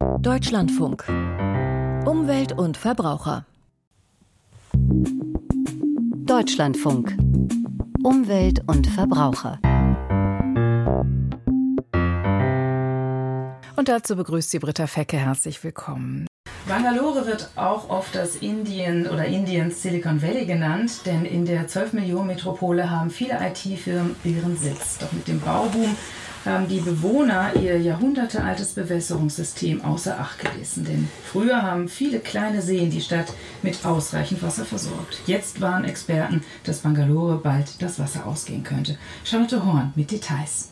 Deutschlandfunk. Umwelt und Verbraucher. Deutschlandfunk. Umwelt und Verbraucher. Und dazu begrüßt sie Britta Fecke. Herzlich willkommen. Bangalore wird auch oft das Indien oder Indiens Silicon Valley genannt, denn in der 12 Millionen Metropole haben viele IT-Firmen ihren Sitz. Doch mit dem Bauboom haben die Bewohner ihr jahrhundertealtes Bewässerungssystem außer Acht gelassen. Denn früher haben viele kleine Seen die Stadt mit ausreichend Wasser versorgt. Jetzt waren Experten, dass Bangalore bald das Wasser ausgehen könnte. Charlotte Horn mit Details.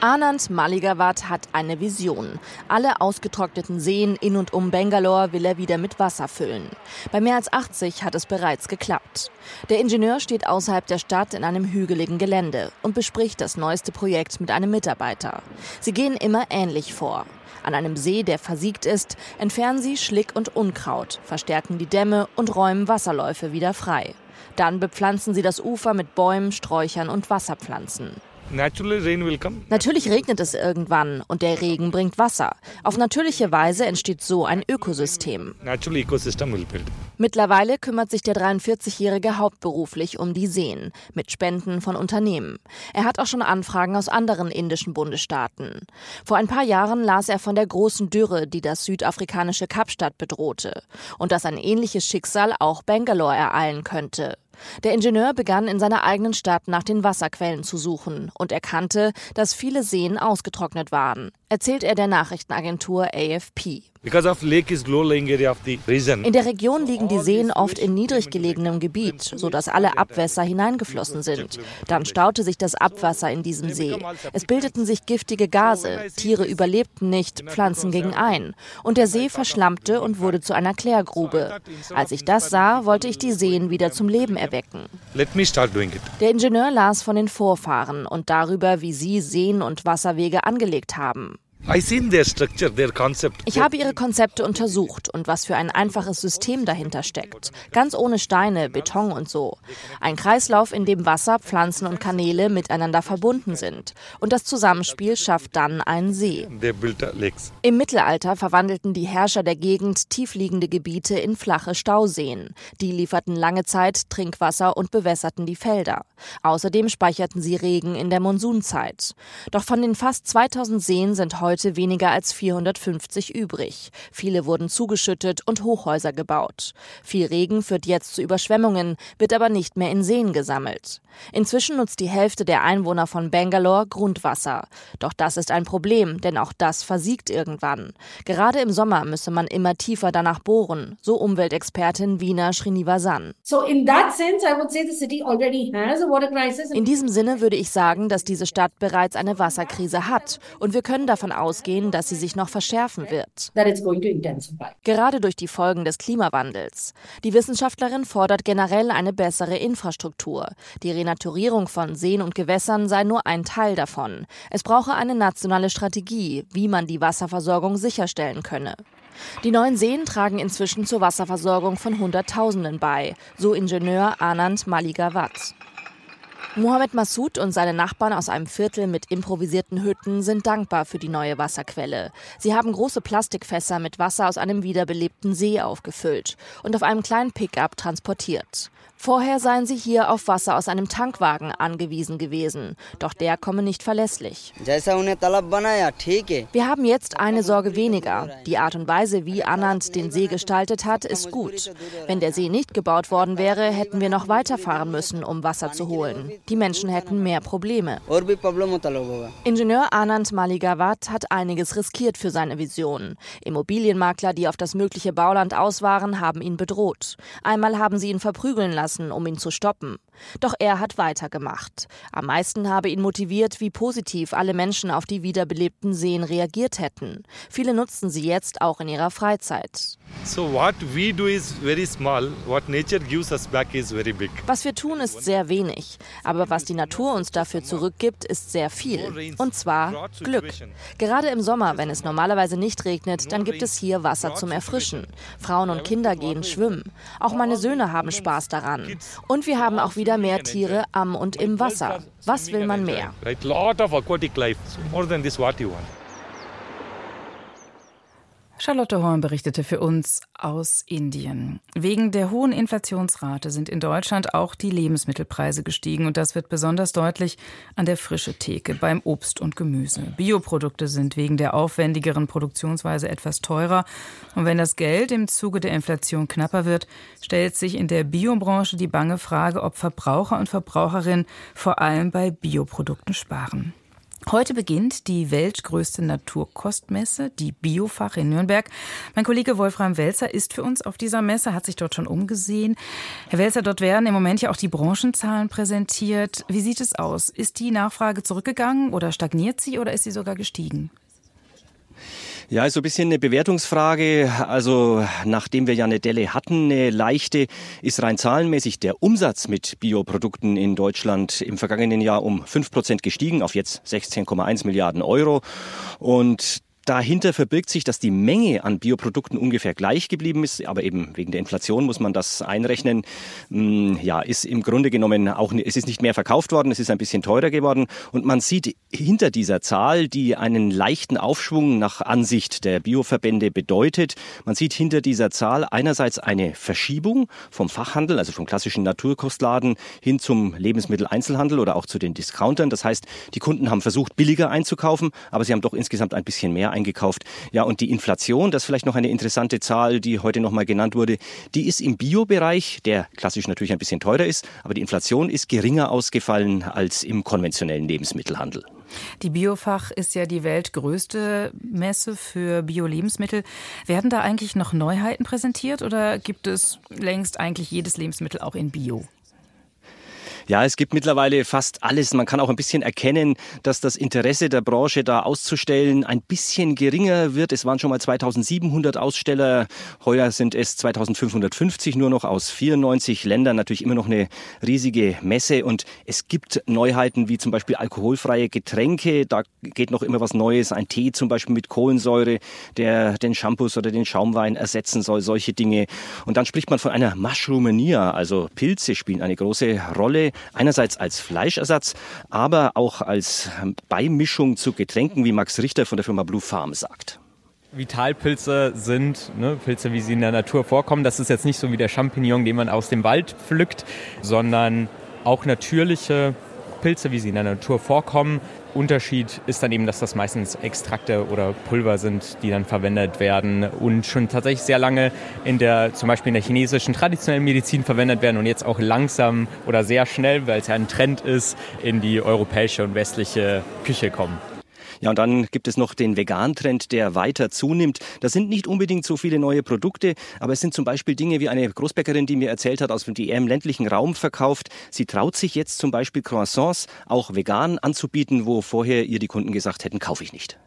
Anand Maligawat hat eine Vision. Alle ausgetrockneten Seen in und um Bangalore will er wieder mit Wasser füllen. Bei mehr als 80 hat es bereits geklappt. Der Ingenieur steht außerhalb der Stadt in einem hügeligen Gelände und bespricht das neueste Projekt mit einem Mitarbeiter. Sie gehen immer ähnlich vor. An einem See, der versiegt ist, entfernen sie Schlick und Unkraut, verstärken die Dämme und räumen Wasserläufe wieder frei. Dann bepflanzen sie das Ufer mit Bäumen, Sträuchern und Wasserpflanzen. Natürlich regnet es irgendwann und der Regen bringt Wasser. Auf natürliche Weise entsteht so ein Ökosystem. Mittlerweile kümmert sich der 43-Jährige hauptberuflich um die Seen mit Spenden von Unternehmen. Er hat auch schon Anfragen aus anderen indischen Bundesstaaten. Vor ein paar Jahren las er von der großen Dürre, die das südafrikanische Kapstadt bedrohte und dass ein ähnliches Schicksal auch Bangalore ereilen könnte. Der Ingenieur begann in seiner eigenen Stadt nach den Wasserquellen zu suchen und erkannte, dass viele Seen ausgetrocknet waren, erzählt er der Nachrichtenagentur AFP. In der Region liegen die Seen oft in niedrig gelegenem Gebiet, sodass alle Abwässer hineingeflossen sind. Dann staute sich das Abwasser in diesem See. Es bildeten sich giftige Gase, Tiere überlebten nicht, Pflanzen gingen ein. Und der See verschlammte und wurde zu einer Klärgrube. Als ich das sah, wollte ich die Seen wieder zum Leben erwecken. Der Ingenieur las von den Vorfahren und darüber, wie sie Seen und Wasserwege angelegt haben. Ich habe ihre Konzepte untersucht und was für ein einfaches System dahinter steckt. Ganz ohne Steine, Beton und so. Ein Kreislauf, in dem Wasser, Pflanzen und Kanäle miteinander verbunden sind. Und das Zusammenspiel schafft dann einen See. Im Mittelalter verwandelten die Herrscher der Gegend tiefliegende Gebiete in flache Stauseen. Die lieferten lange Zeit Trinkwasser und bewässerten die Felder. Außerdem speicherten sie Regen in der Monsunzeit. Doch von den fast 2000 Seen sind heute heute weniger als 450 übrig. Viele wurden zugeschüttet und Hochhäuser gebaut. Viel Regen führt jetzt zu Überschwemmungen, wird aber nicht mehr in Seen gesammelt. Inzwischen nutzt die Hälfte der Einwohner von Bangalore Grundwasser. Doch das ist ein Problem, denn auch das versiegt irgendwann. Gerade im Sommer müsse man immer tiefer danach bohren, so Umweltexpertin Wiener Srinivasan. In diesem Sinne würde ich sagen, dass diese Stadt bereits eine Wasserkrise hat und wir können davon ausgehen, dass sie sich noch verschärfen wird. Gerade durch die Folgen des Klimawandels. Die Wissenschaftlerin fordert generell eine bessere Infrastruktur. Die Renaturierung von Seen und Gewässern sei nur ein Teil davon. Es brauche eine nationale Strategie, wie man die Wasserversorgung sicherstellen könne. Die neuen Seen tragen inzwischen zur Wasserversorgung von Hunderttausenden bei, so Ingenieur Anand Maligawat. Mohamed Massoud und seine Nachbarn aus einem Viertel mit improvisierten Hütten sind dankbar für die neue Wasserquelle. Sie haben große Plastikfässer mit Wasser aus einem wiederbelebten See aufgefüllt und auf einem kleinen Pickup transportiert. Vorher seien sie hier auf Wasser aus einem Tankwagen angewiesen gewesen, doch der komme nicht verlässlich. Wir haben jetzt eine Sorge weniger. Die Art und Weise, wie Anand den See gestaltet hat, ist gut. Wenn der See nicht gebaut worden wäre, hätten wir noch weiterfahren müssen, um Wasser zu holen. Die Menschen hätten mehr Probleme. Ingenieur Anand Maligawat hat einiges riskiert für seine Vision. Immobilienmakler, die auf das mögliche Bauland aus waren, haben ihn bedroht. Einmal haben sie ihn verprügeln lassen lassen, um ihn zu stoppen. Doch er hat weitergemacht. Am meisten habe ihn motiviert, wie positiv alle Menschen auf die wiederbelebten Seen reagiert hätten. Viele nutzen sie jetzt auch in ihrer Freizeit. Was wir tun, ist sehr wenig. Aber was die Natur uns dafür zurückgibt, ist sehr viel. Und zwar Glück. Gerade im Sommer, wenn es normalerweise nicht regnet, dann gibt es hier Wasser zum Erfrischen. Frauen und Kinder gehen schwimmen. Auch meine Söhne haben Spaß daran. Und wir haben auch wieder mehr Tiere am und im Wasser. Was will man mehr? Charlotte Horn berichtete für uns aus Indien. Wegen der hohen Inflationsrate sind in Deutschland auch die Lebensmittelpreise gestiegen und das wird besonders deutlich an der frische Theke beim Obst und Gemüse. Bioprodukte sind wegen der aufwendigeren Produktionsweise etwas teurer und wenn das Geld im Zuge der Inflation knapper wird, stellt sich in der Biobranche die bange Frage, ob Verbraucher und Verbraucherinnen vor allem bei Bioprodukten sparen. Heute beginnt die weltgrößte Naturkostmesse, die Biofach in Nürnberg. Mein Kollege Wolfram Welzer ist für uns auf dieser Messe, hat sich dort schon umgesehen. Herr Welzer, dort werden im Moment ja auch die Branchenzahlen präsentiert. Wie sieht es aus? Ist die Nachfrage zurückgegangen oder stagniert sie oder ist sie sogar gestiegen? Ja, ist so ein bisschen eine Bewertungsfrage. Also nachdem wir ja eine Delle hatten, eine leichte, ist rein zahlenmäßig der Umsatz mit Bioprodukten in Deutschland im vergangenen Jahr um fünf Prozent gestiegen auf jetzt 16,1 Milliarden Euro. Und Dahinter verbirgt sich, dass die Menge an Bioprodukten ungefähr gleich geblieben ist, aber eben wegen der Inflation muss man das einrechnen. Hm, ja, ist im Grunde genommen auch, es ist nicht mehr verkauft worden, es ist ein bisschen teurer geworden und man sieht hinter dieser Zahl, die einen leichten Aufschwung nach Ansicht der Bioverbände bedeutet, man sieht hinter dieser Zahl einerseits eine Verschiebung vom Fachhandel, also vom klassischen Naturkostladen hin zum Lebensmitteleinzelhandel oder auch zu den Discountern. Das heißt, die Kunden haben versucht, billiger einzukaufen, aber sie haben doch insgesamt ein bisschen mehr eingekauft. Ja, und die Inflation, das ist vielleicht noch eine interessante Zahl, die heute noch mal genannt wurde, die ist im Biobereich, der klassisch natürlich ein bisschen teurer ist, aber die Inflation ist geringer ausgefallen als im konventionellen Lebensmittelhandel. Die Biofach ist ja die weltgrößte Messe für Bio-Lebensmittel. Werden da eigentlich noch Neuheiten präsentiert oder gibt es längst eigentlich jedes Lebensmittel auch in Bio? Ja, es gibt mittlerweile fast alles. Man kann auch ein bisschen erkennen, dass das Interesse der Branche da auszustellen ein bisschen geringer wird. Es waren schon mal 2700 Aussteller. Heuer sind es 2550 nur noch aus 94 Ländern. Natürlich immer noch eine riesige Messe. Und es gibt Neuheiten wie zum Beispiel alkoholfreie Getränke. Da geht noch immer was Neues. Ein Tee zum Beispiel mit Kohlensäure, der den Shampoos oder den Schaumwein ersetzen soll. Solche Dinge. Und dann spricht man von einer Mushroomania. Also Pilze spielen eine große Rolle. Einerseits als Fleischersatz, aber auch als Beimischung zu Getränken, wie Max Richter von der Firma Blue Farm sagt. Vitalpilze sind ne, Pilze, wie sie in der Natur vorkommen. Das ist jetzt nicht so wie der Champignon, den man aus dem Wald pflückt, sondern auch natürliche Pilze, wie sie in der Natur vorkommen, Unterschied ist dann eben, dass das meistens Extrakte oder Pulver sind, die dann verwendet werden und schon tatsächlich sehr lange in der, zum Beispiel in der chinesischen traditionellen Medizin verwendet werden und jetzt auch langsam oder sehr schnell, weil es ja ein Trend ist, in die europäische und westliche Küche kommen. Ja, und dann gibt es noch den Vegan-Trend, der weiter zunimmt. Das sind nicht unbedingt so viele neue Produkte, aber es sind zum Beispiel Dinge wie eine Großbäckerin, die mir erzählt hat, aus dem im ländlichen Raum verkauft. Sie traut sich jetzt zum Beispiel Croissants auch vegan anzubieten, wo vorher ihr die Kunden gesagt hätten, kaufe ich nicht.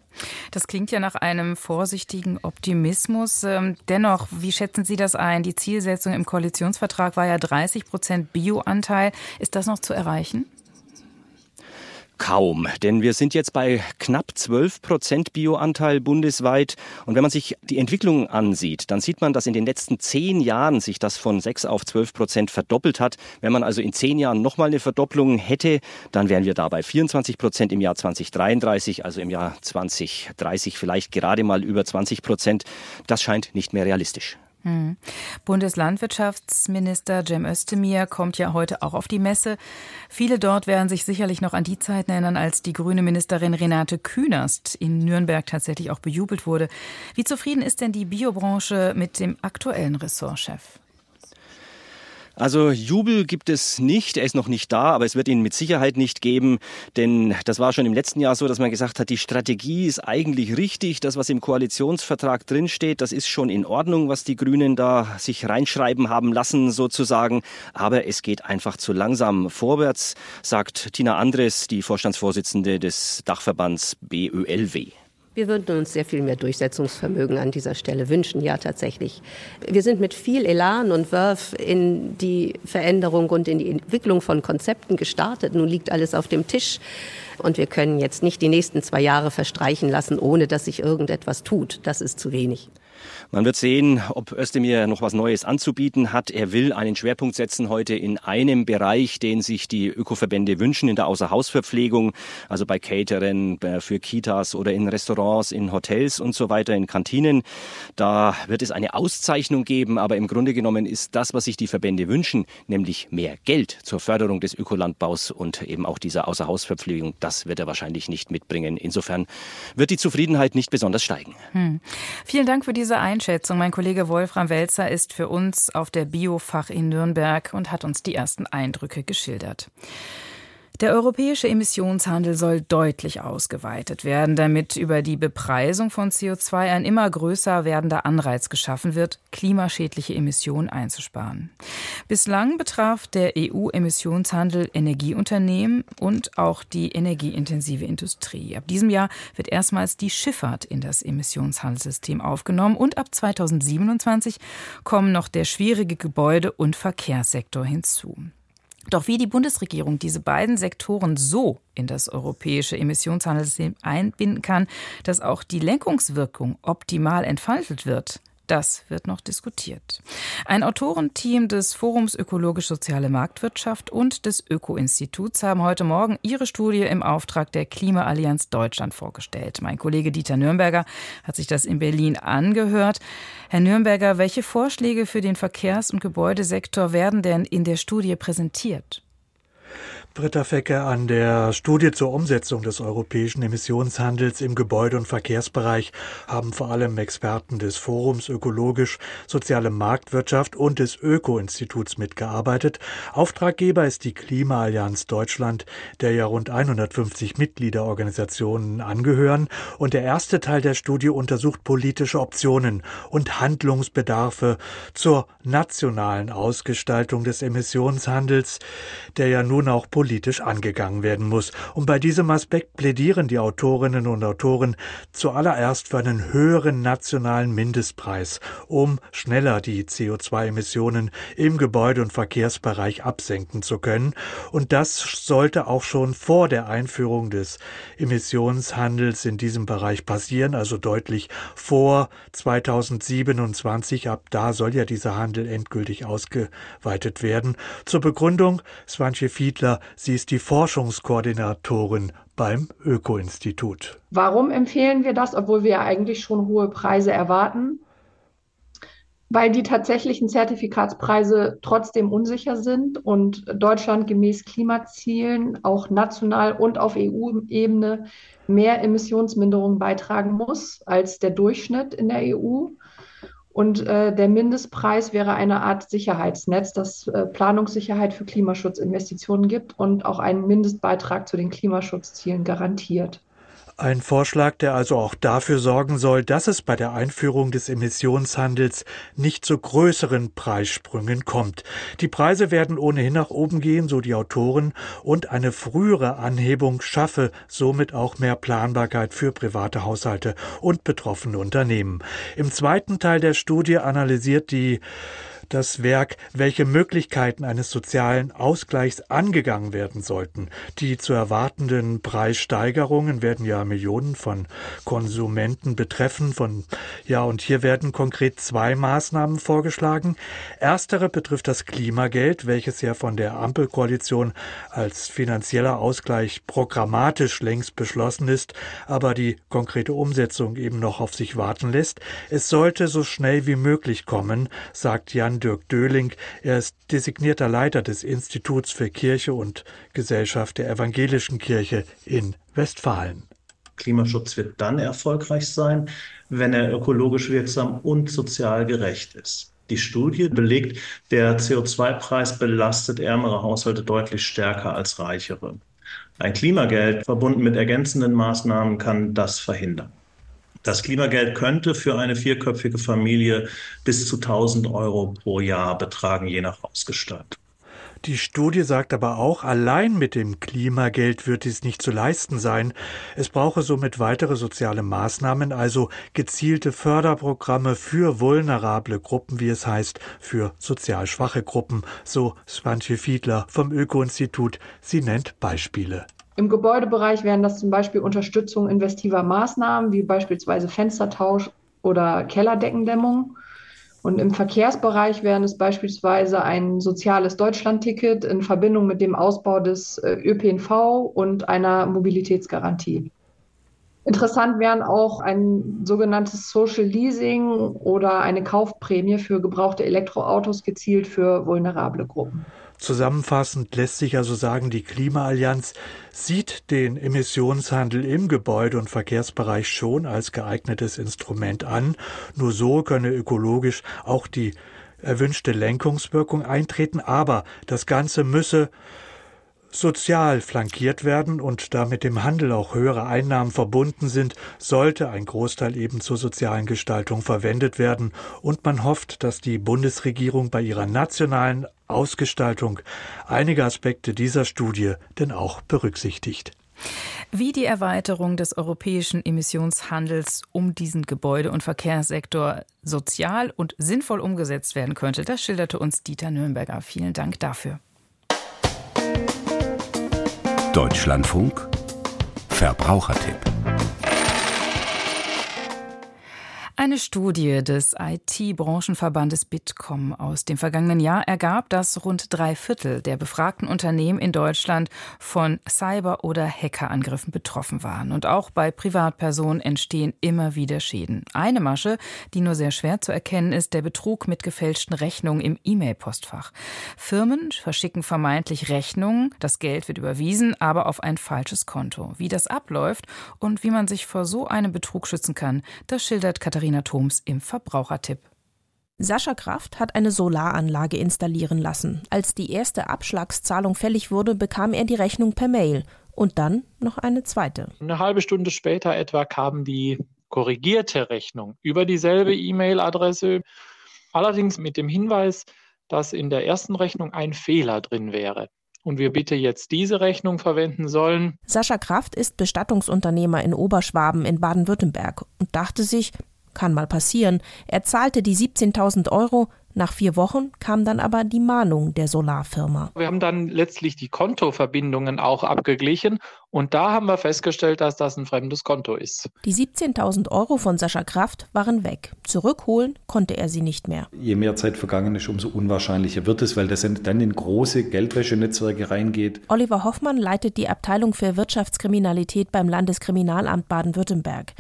Das klingt ja nach einem vorsichtigen Optimismus. Ähm, dennoch, wie schätzen Sie das ein? Die Zielsetzung im Koalitionsvertrag war ja 30 Prozent Bioanteil. Ist das noch zu erreichen? Kaum, denn wir sind jetzt bei knapp 12 Prozent Bioanteil bundesweit. Und wenn man sich die Entwicklung ansieht, dann sieht man, dass in den letzten zehn Jahren sich das von 6 auf 12 Prozent verdoppelt hat. Wenn man also in zehn Jahren nochmal eine Verdopplung hätte, dann wären wir da bei 24 Prozent im Jahr 2033, also im Jahr 2030 vielleicht gerade mal über 20 Prozent. Das scheint nicht mehr realistisch. Hm. Bundeslandwirtschaftsminister Cem Özdemir kommt ja heute auch auf die Messe. Viele dort werden sich sicherlich noch an die Zeit erinnern, als die grüne Ministerin Renate Künast in Nürnberg tatsächlich auch bejubelt wurde. Wie zufrieden ist denn die Biobranche mit dem aktuellen Ressortchef? Also Jubel gibt es nicht, er ist noch nicht da, aber es wird ihn mit Sicherheit nicht geben, denn das war schon im letzten Jahr so, dass man gesagt hat, die Strategie ist eigentlich richtig, das was im Koalitionsvertrag drinsteht, das ist schon in Ordnung, was die Grünen da sich reinschreiben haben lassen sozusagen, aber es geht einfach zu langsam vorwärts, sagt Tina Andres, die Vorstandsvorsitzende des Dachverbands BÖLW. Wir würden uns sehr viel mehr Durchsetzungsvermögen an dieser Stelle wünschen, ja tatsächlich. Wir sind mit viel Elan und Wurf in die Veränderung und in die Entwicklung von Konzepten gestartet. Nun liegt alles auf dem Tisch und wir können jetzt nicht die nächsten zwei Jahre verstreichen lassen, ohne dass sich irgendetwas tut. Das ist zu wenig. Man wird sehen, ob Özdemir noch was Neues anzubieten hat. Er will einen Schwerpunkt setzen heute in einem Bereich, den sich die Ökoverbände wünschen, in der Außerhausverpflegung, also bei Catering, äh, für Kitas oder in Restaurants, in Hotels und so weiter, in Kantinen. Da wird es eine Auszeichnung geben, aber im Grunde genommen ist das, was sich die Verbände wünschen, nämlich mehr Geld zur Förderung des Ökolandbaus und eben auch dieser Außerhausverpflegung, das wird er wahrscheinlich nicht mitbringen. Insofern wird die Zufriedenheit nicht besonders steigen. Hm. Vielen Dank für diese Einschätzung. Einschätzung. Mein Kollege Wolfram Welzer ist für uns auf der Biofach in Nürnberg und hat uns die ersten Eindrücke geschildert. Der europäische Emissionshandel soll deutlich ausgeweitet werden, damit über die Bepreisung von CO2 ein immer größer werdender Anreiz geschaffen wird, klimaschädliche Emissionen einzusparen. Bislang betraf der EU-Emissionshandel Energieunternehmen und auch die energieintensive Industrie. Ab diesem Jahr wird erstmals die Schifffahrt in das Emissionshandelssystem aufgenommen und ab 2027 kommen noch der schwierige Gebäude- und Verkehrssektor hinzu. Doch wie die Bundesregierung diese beiden Sektoren so in das europäische Emissionshandelssystem einbinden kann, dass auch die Lenkungswirkung optimal entfaltet wird, das wird noch diskutiert. Ein Autorenteam des Forums Ökologisch-Soziale Marktwirtschaft und des Öko-Instituts haben heute Morgen ihre Studie im Auftrag der Klimaallianz Deutschland vorgestellt. Mein Kollege Dieter Nürnberger hat sich das in Berlin angehört. Herr Nürnberger, welche Vorschläge für den Verkehrs- und Gebäudesektor werden denn in der Studie präsentiert? Britta Fecke an der Studie zur Umsetzung des europäischen Emissionshandels im Gebäude- und Verkehrsbereich haben vor allem Experten des Forums Ökologisch Soziale Marktwirtschaft und des Öko-Instituts mitgearbeitet. Auftraggeber ist die Klimaallianz Deutschland, der ja rund 150 Mitgliederorganisationen angehören. Und der erste Teil der Studie untersucht politische Optionen und Handlungsbedarfe zur nationalen Ausgestaltung des Emissionshandels, der ja nun auch politisch angegangen werden muss. Und bei diesem Aspekt plädieren die Autorinnen und Autoren zuallererst für einen höheren nationalen Mindestpreis, um schneller die CO2-Emissionen im Gebäude- und Verkehrsbereich absenken zu können. Und das sollte auch schon vor der Einführung des Emissionshandels in diesem Bereich passieren, also deutlich vor 2027. Ab da soll ja dieser Handel endgültig ausgeweitet werden. Zur Begründung, Swantje Fiedler Sie ist die Forschungskoordinatorin beim Öko-Institut. Warum empfehlen wir das, obwohl wir ja eigentlich schon hohe Preise erwarten? Weil die tatsächlichen Zertifikatspreise trotzdem unsicher sind und Deutschland gemäß Klimazielen auch national und auf EU-Ebene mehr Emissionsminderung beitragen muss als der Durchschnitt in der EU. Und äh, der Mindestpreis wäre eine Art Sicherheitsnetz, das äh, Planungssicherheit für Klimaschutzinvestitionen gibt und auch einen Mindestbeitrag zu den Klimaschutzzielen garantiert. Ein Vorschlag, der also auch dafür sorgen soll, dass es bei der Einführung des Emissionshandels nicht zu größeren Preissprüngen kommt. Die Preise werden ohnehin nach oben gehen, so die Autoren, und eine frühere Anhebung schaffe somit auch mehr Planbarkeit für private Haushalte und betroffene Unternehmen. Im zweiten Teil der Studie analysiert die das Werk, welche Möglichkeiten eines sozialen Ausgleichs angegangen werden sollten. Die zu erwartenden Preissteigerungen werden ja Millionen von Konsumenten betreffen. Von, ja, und hier werden konkret zwei Maßnahmen vorgeschlagen. Erstere betrifft das Klimageld, welches ja von der Ampelkoalition als finanzieller Ausgleich programmatisch längst beschlossen ist, aber die konkrete Umsetzung eben noch auf sich warten lässt. Es sollte so schnell wie möglich kommen, sagt Jan Dirk Döling. Er ist designierter Leiter des Instituts für Kirche und Gesellschaft der Evangelischen Kirche in Westfalen. Klimaschutz wird dann erfolgreich sein, wenn er ökologisch wirksam und sozial gerecht ist. Die Studie belegt, der CO2-Preis belastet ärmere Haushalte deutlich stärker als reichere. Ein Klimageld verbunden mit ergänzenden Maßnahmen kann das verhindern. Das Klimageld könnte für eine vierköpfige Familie bis zu 1000 Euro pro Jahr betragen, je nach Ausgestaltung. Die Studie sagt aber auch, allein mit dem Klimageld wird dies nicht zu leisten sein. Es brauche somit weitere soziale Maßnahmen, also gezielte Förderprogramme für vulnerable Gruppen, wie es heißt, für sozial schwache Gruppen, so Svantje Fiedler vom Öko-Institut. Sie nennt Beispiele. Im Gebäudebereich wären das zum Beispiel Unterstützung investiver Maßnahmen, wie beispielsweise Fenstertausch oder Kellerdeckendämmung. Und im Verkehrsbereich wären es beispielsweise ein soziales Deutschlandticket in Verbindung mit dem Ausbau des äh, ÖPNV und einer Mobilitätsgarantie. Interessant wären auch ein sogenanntes Social Leasing oder eine Kaufprämie für gebrauchte Elektroautos gezielt für vulnerable Gruppen. Zusammenfassend lässt sich also sagen, die Klimaallianz sieht den Emissionshandel im Gebäude- und Verkehrsbereich schon als geeignetes Instrument an. Nur so könne ökologisch auch die erwünschte Lenkungswirkung eintreten, aber das Ganze müsse sozial flankiert werden und da mit dem Handel auch höhere Einnahmen verbunden sind, sollte ein Großteil eben zur sozialen Gestaltung verwendet werden und man hofft, dass die Bundesregierung bei ihrer nationalen Ausgestaltung einige Aspekte dieser Studie denn auch berücksichtigt. Wie die Erweiterung des europäischen Emissionshandels um diesen Gebäude- und Verkehrssektor sozial und sinnvoll umgesetzt werden könnte, das schilderte uns Dieter Nürnberger. Vielen Dank dafür. Deutschlandfunk. Verbrauchertipp Eine Studie des IT-Branchenverbandes Bitkom aus dem vergangenen Jahr ergab, dass rund drei Viertel der befragten Unternehmen in Deutschland von Cyber- oder Hackerangriffen betroffen waren. Und auch bei Privatpersonen entstehen immer wieder Schäden. Eine Masche, die nur sehr schwer zu erkennen ist, der Betrug mit gefälschten Rechnungen im E-Mail-Postfach. Firmen verschicken vermeintlich Rechnungen, das Geld wird überwiesen, aber auf ein falsches Konto. Wie das abläuft und wie man sich vor so einem Betrug schützen kann, das schildert Katharina Katharina Thoms im Verbrauchertipp. Sascha Kraft hat eine Solaranlage installieren lassen. Als die erste Abschlagszahlung fällig wurde, bekam er die Rechnung per Mail und dann noch eine zweite. Eine halbe Stunde später etwa kam die korrigierte Rechnung über dieselbe E-Mail-Adresse, allerdings mit dem Hinweis, dass in der ersten Rechnung ein Fehler drin wäre und wir bitte jetzt diese Rechnung verwenden sollen. Sascha Kraft ist Bestattungsunternehmer in Oberschwaben in Baden-Württemberg und dachte sich, kann mal passieren. Er zahlte die 17.000 Euro, nach vier Wochen kam dann aber die Mahnung der Solarfirma. Wir haben dann letztlich die Kontoverbindungen auch abgeglichen und da haben wir festgestellt, dass das ein fremdes Konto ist. Die 17.000 Euro von Sascha Kraft waren weg. Zurückholen konnte er sie nicht mehr. Je mehr Zeit vergangen ist, umso unwahrscheinlicher wird es, weil das dann in große Geldwäschenetzwerke reingeht. Oliver Hoffmann leitet die Abteilung für Wirtschaftskriminalität beim Landeskriminalamt Baden-Württemberg.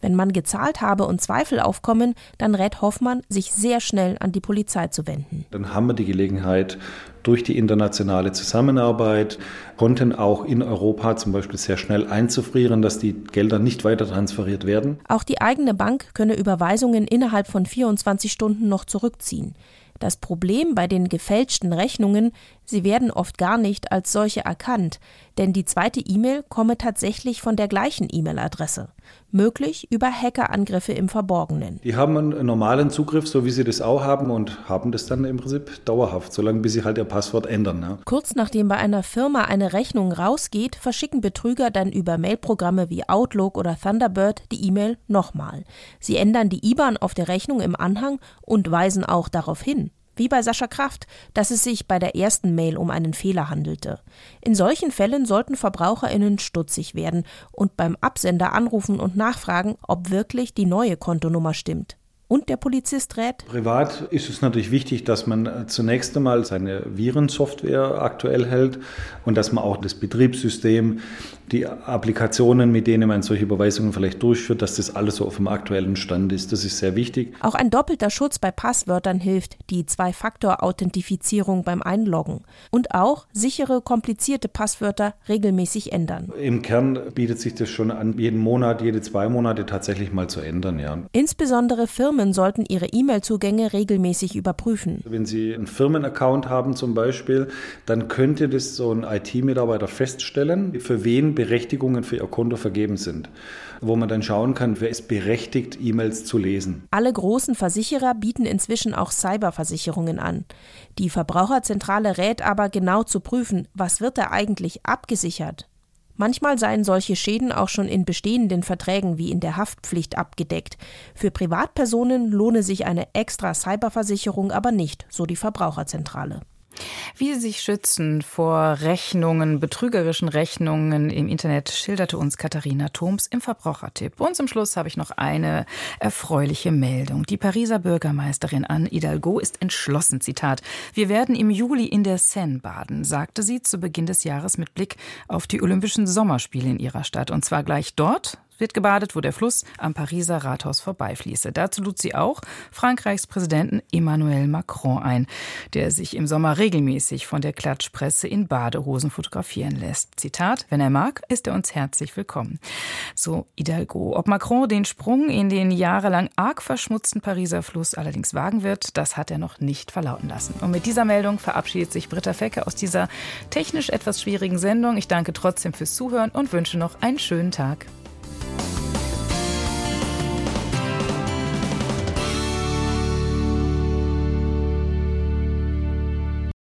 Wenn man gezahlt habe und Zweifel aufkommen, dann rät Hoffmann, sich sehr schnell an die Polizei zu wenden. Dann haben wir die Gelegenheit, durch die internationale Zusammenarbeit konnten auch in Europa zum Beispiel sehr schnell einzufrieren, dass die Gelder nicht weiter transferiert werden. Auch die eigene Bank könne Überweisungen innerhalb von 24 Stunden noch zurückziehen. Das Problem bei den gefälschten Rechnungen, sie werden oft gar nicht als solche erkannt, denn die zweite E-Mail komme tatsächlich von der gleichen E-Mail-Adresse, möglich über Hackerangriffe im Verborgenen. Die haben einen normalen Zugriff, so wie sie das auch haben und haben das dann im Prinzip dauerhaft, solange bis sie halt ihr Passwort ändern. Ja. Kurz nachdem bei einer Firma eine Rechnung rausgeht, verschicken Betrüger dann über Mailprogramme wie Outlook oder Thunderbird die E-Mail nochmal. Sie ändern die IBAN auf der Rechnung im Anhang und weisen auch darauf hin wie bei Sascha Kraft, dass es sich bei der ersten Mail um einen Fehler handelte. In solchen Fällen sollten Verbraucherinnen stutzig werden und beim Absender anrufen und nachfragen, ob wirklich die neue Kontonummer stimmt. Und der Polizist rät? Privat ist es natürlich wichtig, dass man zunächst einmal seine Virensoftware aktuell hält und dass man auch das Betriebssystem, die Applikationen, mit denen man solche Überweisungen vielleicht durchführt, dass das alles so auf dem aktuellen Stand ist. Das ist sehr wichtig. Auch ein doppelter Schutz bei Passwörtern hilft, die Zwei-Faktor-Authentifizierung beim Einloggen. Und auch sichere, komplizierte Passwörter regelmäßig ändern. Im Kern bietet sich das schon an, jeden Monat, jede zwei Monate tatsächlich mal zu ändern. Ja. Insbesondere Firmen sollten ihre E-Mail-Zugänge regelmäßig überprüfen. Wenn Sie einen Firmenaccount haben zum Beispiel, dann könnte das so ein IT-Mitarbeiter feststellen, für wen Berechtigungen für Ihr Konto vergeben sind wo man dann schauen kann, wer ist berechtigt, E-Mails zu lesen. Alle großen Versicherer bieten inzwischen auch Cyberversicherungen an. Die Verbraucherzentrale rät aber genau zu prüfen, was wird da eigentlich abgesichert. Manchmal seien solche Schäden auch schon in bestehenden Verträgen wie in der Haftpflicht abgedeckt. Für Privatpersonen lohne sich eine extra Cyberversicherung aber nicht, so die Verbraucherzentrale. Wie Sie sich schützen vor Rechnungen, betrügerischen Rechnungen im Internet, schilderte uns Katharina Thoms im Verbrauchertipp. Und zum Schluss habe ich noch eine erfreuliche Meldung. Die Pariser Bürgermeisterin Anne Hidalgo ist entschlossen. Zitat. Wir werden im Juli in der Seine baden, sagte sie zu Beginn des Jahres mit Blick auf die Olympischen Sommerspiele in ihrer Stadt. Und zwar gleich dort, wird gebadet, wo der Fluss am Pariser Rathaus vorbeifließe. Dazu lud sie auch Frankreichs Präsidenten Emmanuel Macron ein, der sich im Sommer regelmäßig von der Klatschpresse in Badehosen fotografieren lässt. Zitat, wenn er mag, ist er uns herzlich willkommen. So Hidalgo. Ob Macron den Sprung in den jahrelang arg verschmutzten Pariser Fluss allerdings wagen wird, das hat er noch nicht verlauten lassen. Und mit dieser Meldung verabschiedet sich Britta Fecke aus dieser technisch etwas schwierigen Sendung. Ich danke trotzdem fürs Zuhören und wünsche noch einen schönen Tag. Bye.